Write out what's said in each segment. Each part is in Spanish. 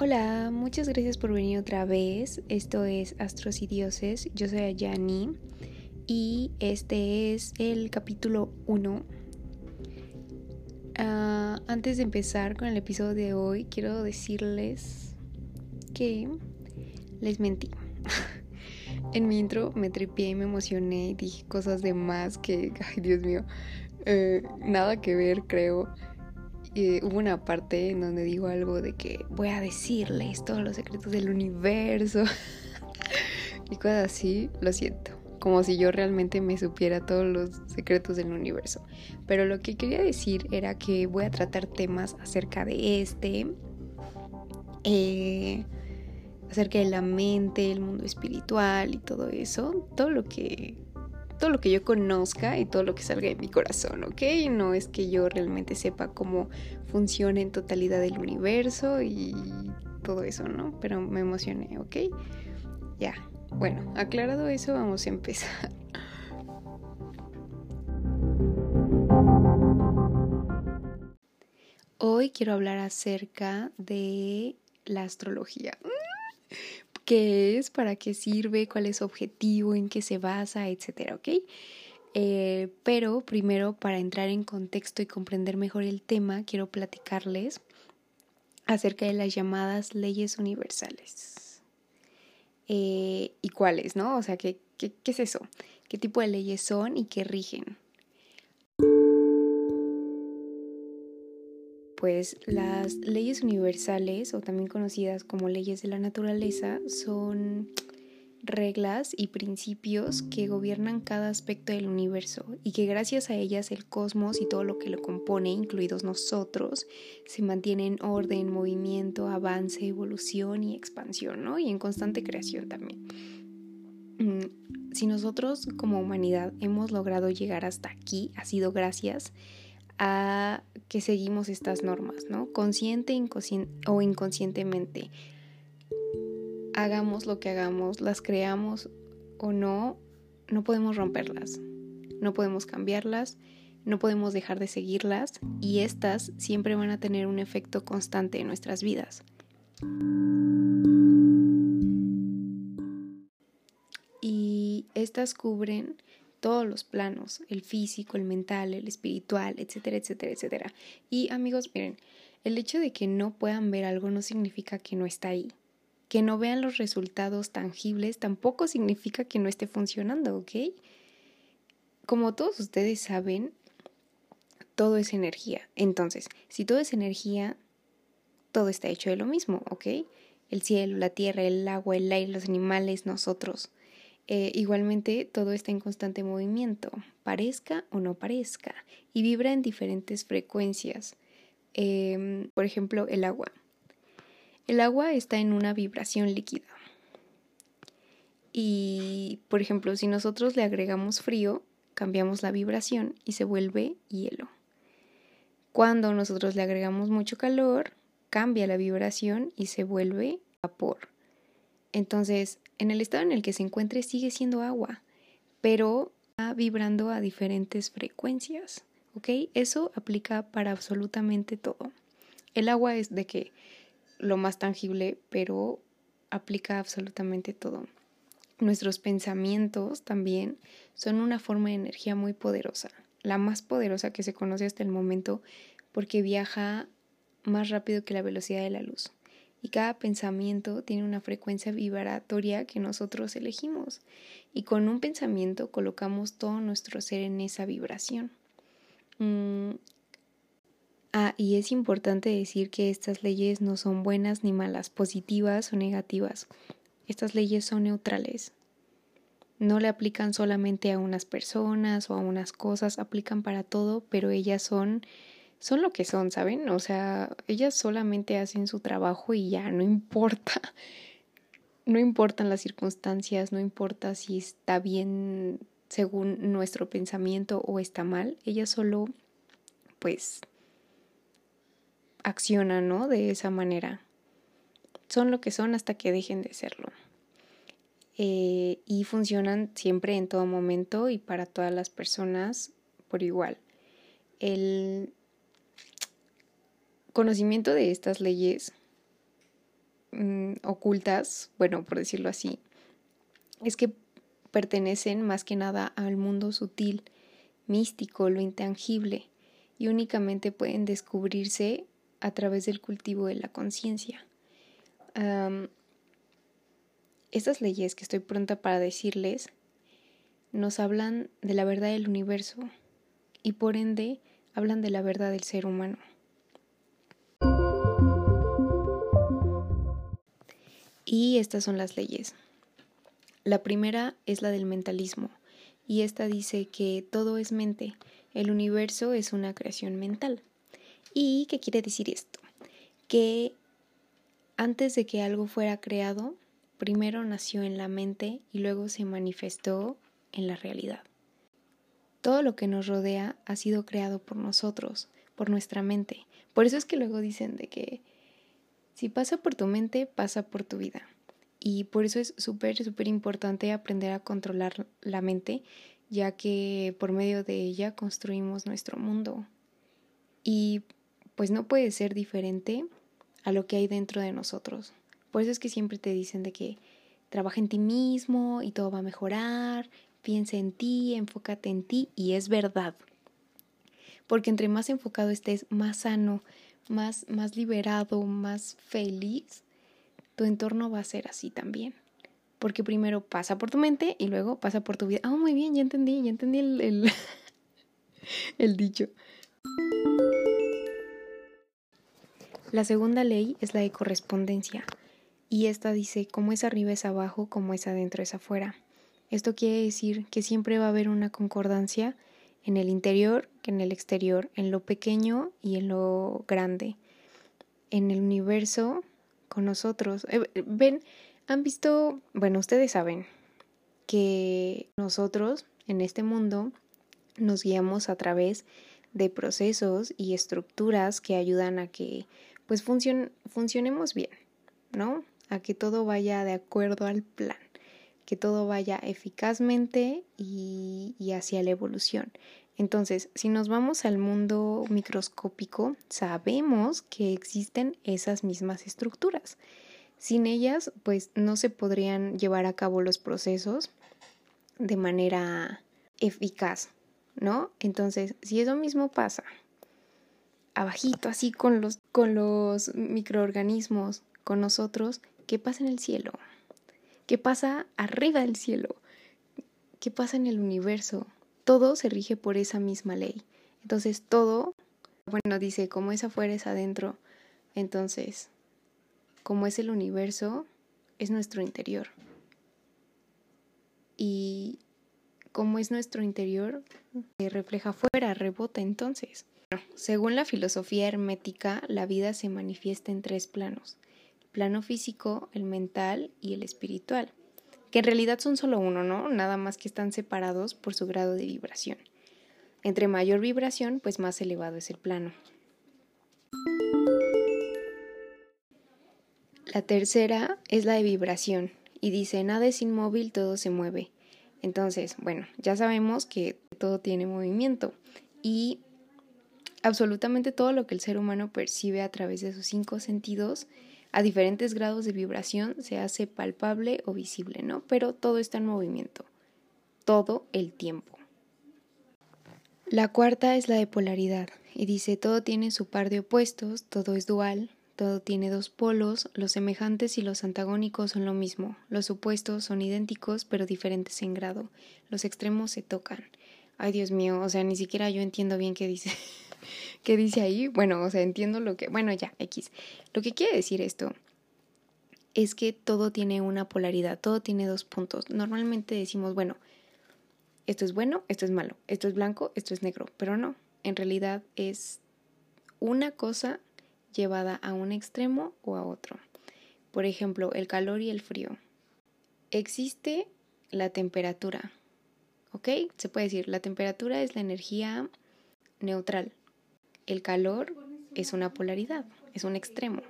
Hola, muchas gracias por venir otra vez. Esto es Astros y Dioses. Yo soy Ayani y este es el capítulo 1. Ah, antes de empezar con el episodio de hoy, quiero decirles que les mentí. en mi intro me tripié y me emocioné y dije cosas de más que, ay Dios mío, eh, nada que ver creo hubo una parte en donde digo algo de que voy a decirles todos los secretos del universo y cosas así, lo siento, como si yo realmente me supiera todos los secretos del universo. Pero lo que quería decir era que voy a tratar temas acerca de este, eh, acerca de la mente, el mundo espiritual y todo eso, todo lo que todo lo que yo conozca y todo lo que salga de mi corazón, ¿ok? No es que yo realmente sepa cómo funciona en totalidad el universo y todo eso, ¿no? Pero me emocioné, ¿ok? Ya, bueno, aclarado eso, vamos a empezar. Hoy quiero hablar acerca de la astrología qué es, para qué sirve, cuál es su objetivo, en qué se basa, etcétera, ¿ok? Eh, pero primero, para entrar en contexto y comprender mejor el tema, quiero platicarles acerca de las llamadas leyes universales. Eh, ¿Y cuáles, no? O sea, ¿qué, qué, qué es eso? ¿Qué tipo de leyes son y qué rigen? Pues las leyes universales o también conocidas como leyes de la naturaleza son reglas y principios que gobiernan cada aspecto del universo y que gracias a ellas el cosmos y todo lo que lo compone, incluidos nosotros, se mantiene en orden, movimiento, avance, evolución y expansión, ¿no? Y en constante creación también. Mm, si nosotros como humanidad hemos logrado llegar hasta aquí, ha sido gracias que seguimos estas normas, ¿no? Consciente o inconscientemente. Hagamos lo que hagamos, las creamos o no, no podemos romperlas, no podemos cambiarlas, no podemos dejar de seguirlas y estas siempre van a tener un efecto constante en nuestras vidas. Y estas cubren todos los planos, el físico, el mental, el espiritual, etcétera, etcétera, etcétera. Y amigos, miren, el hecho de que no puedan ver algo no significa que no está ahí. Que no vean los resultados tangibles tampoco significa que no esté funcionando, ¿ok? Como todos ustedes saben, todo es energía. Entonces, si todo es energía, todo está hecho de lo mismo, ¿ok? El cielo, la tierra, el agua, el aire, los animales, nosotros. Eh, igualmente, todo está en constante movimiento, parezca o no parezca, y vibra en diferentes frecuencias. Em, por ejemplo, el agua. El agua está en una vibración líquida. Y, por ejemplo, si nosotros le agregamos frío, cambiamos la vibración y se vuelve hielo. Cuando nosotros le agregamos mucho calor, cambia la vibración y se vuelve vapor. Entonces, en el estado en el que se encuentre sigue siendo agua, pero va vibrando a diferentes frecuencias. ¿Ok? Eso aplica para absolutamente todo. El agua es de que lo más tangible, pero aplica absolutamente todo. Nuestros pensamientos también son una forma de energía muy poderosa, la más poderosa que se conoce hasta el momento porque viaja más rápido que la velocidad de la luz y cada pensamiento tiene una frecuencia vibratoria que nosotros elegimos y con un pensamiento colocamos todo nuestro ser en esa vibración. Mm, ah, y es importante decir que estas leyes no son buenas ni malas, positivas o negativas. Estas leyes son neutrales. No le aplican solamente a unas personas o a unas cosas, aplican para todo, pero ellas son son lo que son, ¿saben? O sea, ellas solamente hacen su trabajo y ya, no importa. No importan las circunstancias, no importa si está bien según nuestro pensamiento o está mal, ellas solo, pues, accionan, ¿no? De esa manera. Son lo que son hasta que dejen de serlo. Eh, y funcionan siempre en todo momento y para todas las personas por igual. El conocimiento de estas leyes mm, ocultas, bueno, por decirlo así, es que pertenecen más que nada al mundo sutil, místico, lo intangible, y únicamente pueden descubrirse a través del cultivo de la conciencia. estas leyes que estoy pronta para decirles nos hablan de la verdad del universo y por ende hablan de la verdad del ser humano. Y estas son las leyes. La primera es la del mentalismo, y esta dice que todo es mente, el universo es una creación mental. ¿Y qué quiere decir esto? Que antes de que algo fuera creado, primero nació en la mente y luego se manifestó en la realidad. Todo lo que nos rodea ha sido creado por nosotros, por nuestra mente. Por eso es que luego dicen de que si pasa por tu mente, pasa por tu vida. Y por eso es súper, súper importante aprender a controlar la mente, ya que por medio de ella construimos nuestro mundo. Y pues no puede ser diferente a lo que hay dentro de nosotros. Por eso es que siempre te dicen de que trabaja en ti mismo y todo va a mejorar, piensa en ti, enfócate en ti y es verdad. Porque entre más enfocado estés, más sano, más, más liberado, más feliz, tu entorno va a ser así también. Porque primero pasa por tu mente y luego pasa por tu vida. Ah, muy bien, ya entendí, ya entendí el, el dicho. La segunda ley es la de correspondencia. Y esta dice, como es arriba es abajo, como es adentro es afuera. Esto quiere decir que siempre va a haber una concordancia en el interior que en el exterior, en lo pequeño y en lo grande, en el universo con nosotros. Eh, ven, han visto, bueno, ustedes saben que nosotros en este mundo nos guiamos a través de procesos y estructuras que ayudan a que pues funcionemos bien, ¿no? A que todo vaya de acuerdo al plan que todo vaya eficazmente y, hacia la evolución. Entonces, si nos vamos al mundo microscópico, sabemos que existen esas mismas estructuras. Sin ellas, pues no se podrían llevar a cabo los procesos de manera eficaz, ¿no? Entonces, si eso mismo pasa abajito, así con los, con los microorganismos, con nosotros, ¿qué pasa en el cielo? ¿Qué pasa arriba del cielo? ¿Qué pasa en el universo? Todo se rige por esa misma ley. Entonces todo, bueno, dice, como es afuera es adentro. Entonces, como es el universo, es nuestro interior. Y como es nuestro interior, se refleja afuera, rebota entonces. según la filosofía hermética, la vida se manifiesta en tres planos plano físico, el mental y el espiritual, que en realidad son solo uno, ¿no? Nada más que están separados por su grado de vibración. Entre mayor vibración, pues más elevado es el plano. La tercera es la de vibración y dice, nada es inmóvil, todo se mueve. Entonces, bueno, ya sabemos que todo tiene movimiento y absolutamente todo lo que el ser humano percibe a través de sus cinco sentidos a diferentes grados de vibración se hace palpable o visible, ¿no? Pero todo está en movimiento, todo el tiempo. La cuarta es la de polaridad y dice todo tiene su par de opuestos, todo es dual, todo tiene dos polos, los semejantes y los antagónicos son lo mismo, los opuestos son idénticos pero diferentes en grado, los extremos se tocan. Ay Dios mío, o sea, ni siquiera yo entiendo bien qué dice. ¿Qué dice ahí? Bueno, o sea, entiendo lo que, bueno, ya, X. Lo que quiere decir esto es que todo tiene una polaridad, todo tiene dos puntos. Normalmente decimos, bueno, esto es bueno, esto es malo, esto es blanco, esto es negro, pero no, en realidad es una cosa llevada a un extremo o a otro. Por ejemplo, el calor y el frío. Existe la temperatura, ¿ok? Se puede decir, la temperatura es la energía neutral. El calor es una polaridad, es un extremo.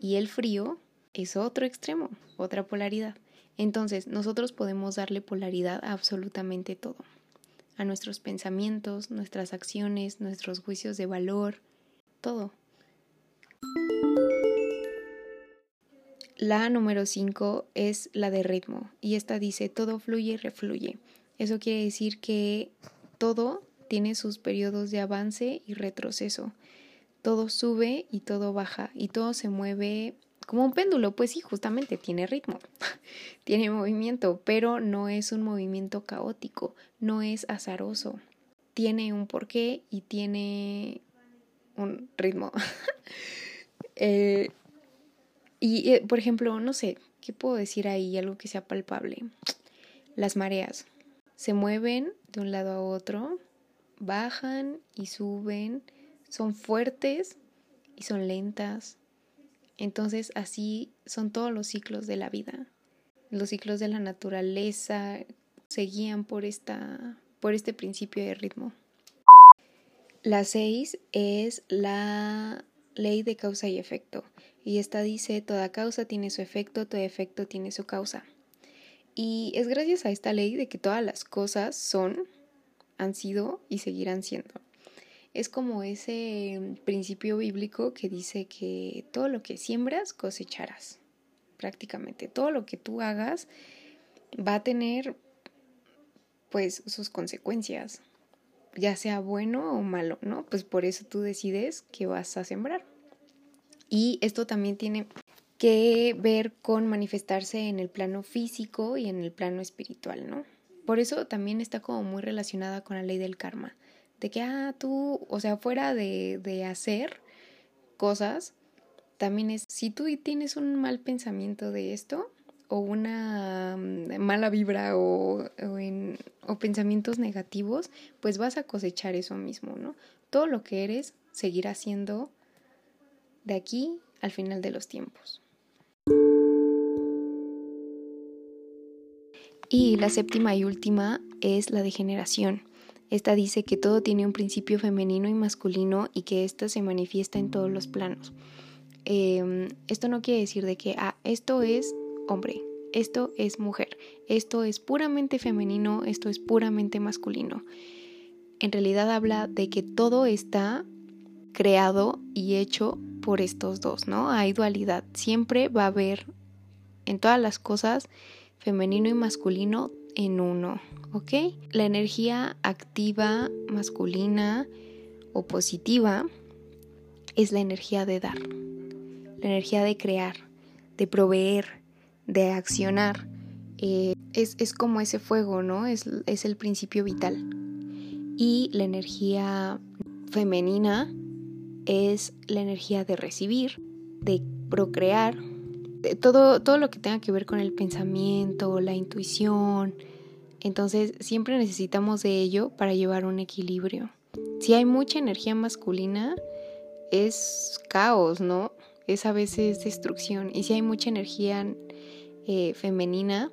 Y el frío es otro extremo, otra polaridad. Entonces, nosotros podemos darle polaridad a absolutamente todo. A nuestros pensamientos, nuestras acciones, nuestros juicios de valor, todo. La número 5 es la de ritmo y esta dice todo fluye y refluye. Eso quiere decir que todo tiene sus periodos de avance y retroceso. Todo sube y todo baja y todo se mueve como un péndulo, pues sí, justamente tiene ritmo, tiene movimiento, pero no es un movimiento caótico, no es azaroso. Tiene un porqué y tiene un ritmo. Eh, y, eh, por ejemplo, no sé, ¿qué puedo decir ahí? Algo que sea palpable. Las mareas se mueven de un lado a otro, bajan y suben, son fuertes y son lentas. Entonces así son todos los ciclos de la vida. Los ciclos de la naturaleza se guían por, esta, por este principio de ritmo. La seis es la ley de causa y efecto. Y esta dice, toda causa tiene su efecto, todo efecto tiene su causa. Y es gracias a esta ley de que todas las cosas son, han sido y seguirán siendo. Es como ese principio bíblico que dice que todo lo que siembras cosecharás. Prácticamente todo lo que tú hagas va a tener pues sus consecuencias, ya sea bueno o malo, ¿no? Pues por eso tú decides qué vas a sembrar. Y esto también tiene que ver con manifestarse en el plano físico y en el plano espiritual, ¿no? Por eso también está como muy relacionada con la ley del karma, de que, ah, tú, o sea, fuera de, de hacer cosas, también es, si tú tienes un mal pensamiento de esto, o una mm, mala vibra o, o, o pensamientos negativos, pues vas a cosechar eso mismo, ¿no? Todo lo que eres seguirá siendo de aquí al final de los tiempos. Y la séptima y última es la degeneración. Esta dice que todo tiene un principio femenino y masculino y que ésta se manifiesta en todos los planos. Em, esto no quiere decir de que, ah, esto es hombre, esto es mujer, esto es puramente femenino, esto es puramente masculino. En realidad habla de que todo está creado y hecho por estos dos, ¿no? Hay dualidad. Siempre va a haber en todas las cosas femenino y masculino en uno, ¿ok? La energía activa masculina o positiva es la energía de dar, la energía de crear, de proveer, de accionar. Eh, es, es, como ese fuego, ¿no? Es, es el principio vital. Y la energía femenina es la energía de recibir, de procrear, todo, todo lo que tenga que ver con el pensamiento, la intuición. Entonces siempre necesitamos de ello para llevar un equilibrio. Si hay mucha energía masculina, es caos, ¿no? Es a veces destrucción. Y si hay mucha energía eh, femenina,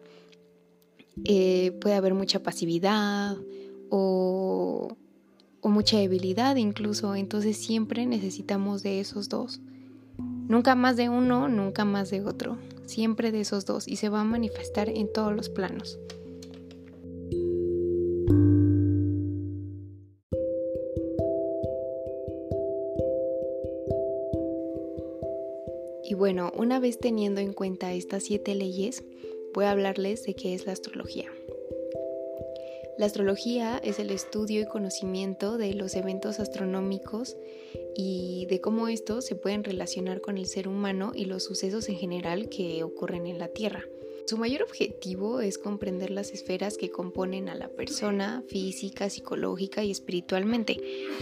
eh, puede haber mucha pasividad o o mucha debilidad incluso, entonces siempre necesitamos de esos dos. Nunca más de uno, nunca más de otro, siempre de esos dos y se va a manifestar en todos los planos. Y bueno, una vez teniendo en cuenta estas siete leyes, voy a hablarles de qué es la astrología. La astrología es el estudio y conocimiento de los eventos astronómicos y de cómo estos se pueden relacionar con el ser humano y los sucesos en general que ocurren en la Tierra. Su mayor objetivo es comprender las esferas que componen a la persona física, psicológica y espiritualmente,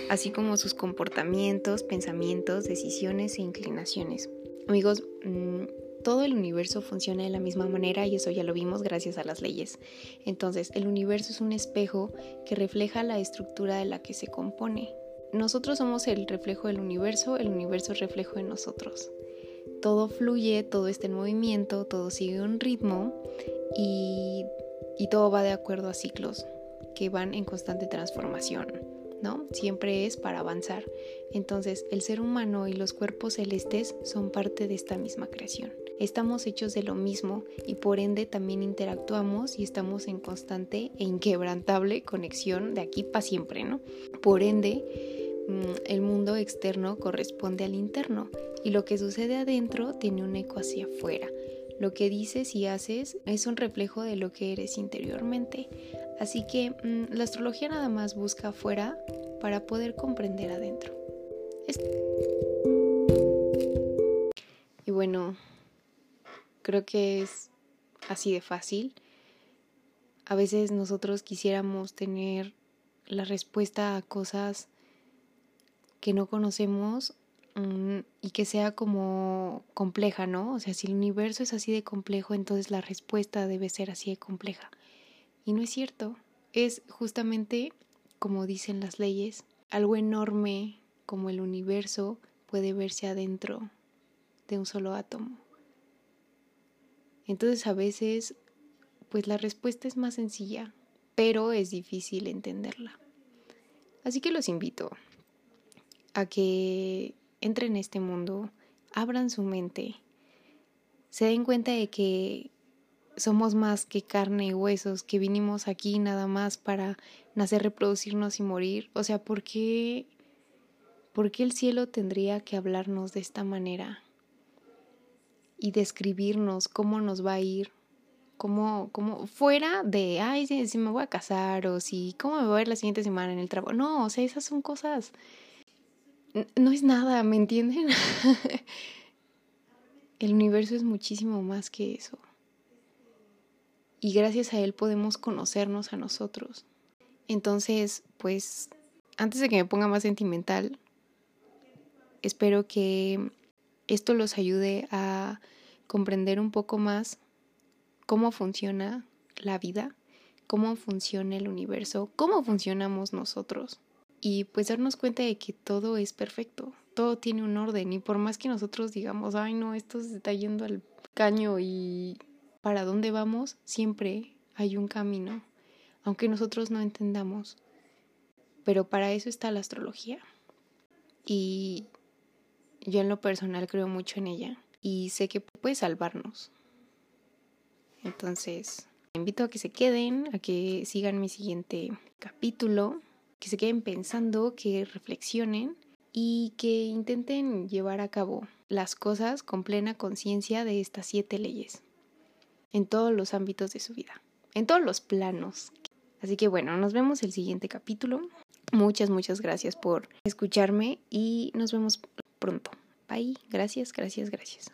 así como sus comportamientos, pensamientos, decisiones e inclinaciones. Amigos, mm, todo el universo funciona de la misma manera y eso ya lo vimos gracias a las leyes. Entonces, el universo es un espejo que refleja la estructura de la que se compone. Nosotros somos el reflejo del universo, el universo es reflejo de nosotros. Todo fluye, todo está en movimiento, todo sigue un ritmo y, y todo va de acuerdo a ciclos que van en constante transformación. ¿no? Siempre es para avanzar. Entonces, el ser humano y los cuerpos celestes son parte de esta misma creación. Estamos hechos de lo mismo y por ende también interactuamos y estamos en constante e inquebrantable conexión de aquí para siempre, ¿no? Por ende, mm, el mundo externo corresponde al interno y lo que sucede adentro tiene un eco hacia afuera. Lo que dices y haces es un reflejo de lo que eres interiormente. Así que mm, la astrología nada más busca afuera para poder comprender adentro. Creo que es así de fácil. A veces nosotros quisiéramos tener la respuesta a cosas que no conocemos mm, y que sea como compleja, ¿no? O sea, si el universo es así de complejo, entonces la respuesta debe ser así de compleja. Y no es cierto. Es justamente, como dicen las leyes, algo enorme como el universo puede verse adentro de un solo átomo. Entonces a veces, pues la respuesta es más sencilla, pero es difícil entenderla. Así que los invito a que entren en este mundo, abran su mente, se den cuenta de que somos más que carne y huesos, que vinimos aquí nada más para nacer, reproducirnos y morir. O sea, ¿por qué, ¿por qué el cielo tendría que hablarnos de esta manera? Y describirnos cómo nos va a ir, cómo, cómo fuera de, ay, si, me voy a casar o si, cómo me voy a ir la siguiente semana en el trabajo. No, o sea, esas son cosas no es nada, ¿me entienden? El universo es muchísimo más que eso. Y gracias a él podemos conocernos a nosotros. Entonces, pues, antes de que me ponga más sentimental, espero que esto los ayude a comprender un poco más cómo funciona la vida, cómo funciona el universo, cómo funcionamos nosotros y pues darnos cuenta de que todo es perfecto, todo tiene un orden y por más que nosotros digamos, ay no, esto se está yendo al caño y para dónde vamos, siempre hay un camino, aunque nosotros no entendamos. Pero para eso está la astrología. Y yo en lo personal creo mucho en ella y sé que puede salvarnos. Entonces, invito a que se queden, a que sigan mi siguiente capítulo que se queden pensando, que reflexionen y que intenten llevar a cabo las cosas con plena conciencia de estas siete leyes en todos los ámbitos de su vida, en todos los planos. Así que bueno, nos vemos el siguiente capítulo. Muchas, muchas gracias por escucharme y nos vemos pronto. Bye. Gracias, gracias, gracias.